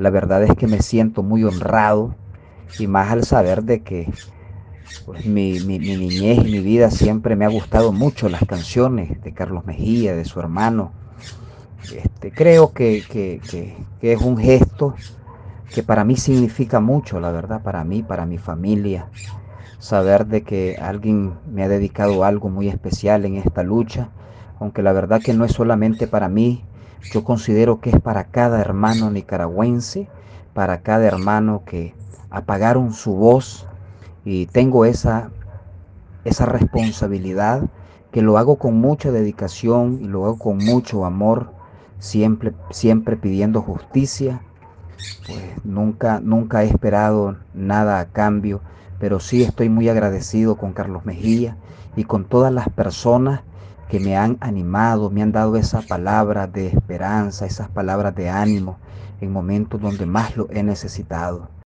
La verdad es que me siento muy honrado y más al saber de que pues, mi, mi, niñez y mi vida siempre me ha gustado mucho las canciones de Carlos Mejía, de su hermano. Este, creo que, que, que, que es un gesto que para mí significa mucho, la verdad, para mí, para mi familia, saber de que alguien me ha dedicado algo muy especial en esta lucha, aunque la verdad que no es solamente para mí, yo considero que es para cada hermano nicaragüense, para cada hermano que apagaron su voz y tengo esa, esa responsabilidad que lo hago con mucha dedicación y lo hago con mucho amor, siempre, siempre pidiendo justicia. Pues nunca, nunca he esperado nada a cambio, pero sí estoy muy agradecido con Carlos Mejía y con todas las personas que me han animado, me han dado esa palabra de esperanza, esas palabras de ánimo en momentos donde más lo he necesitado.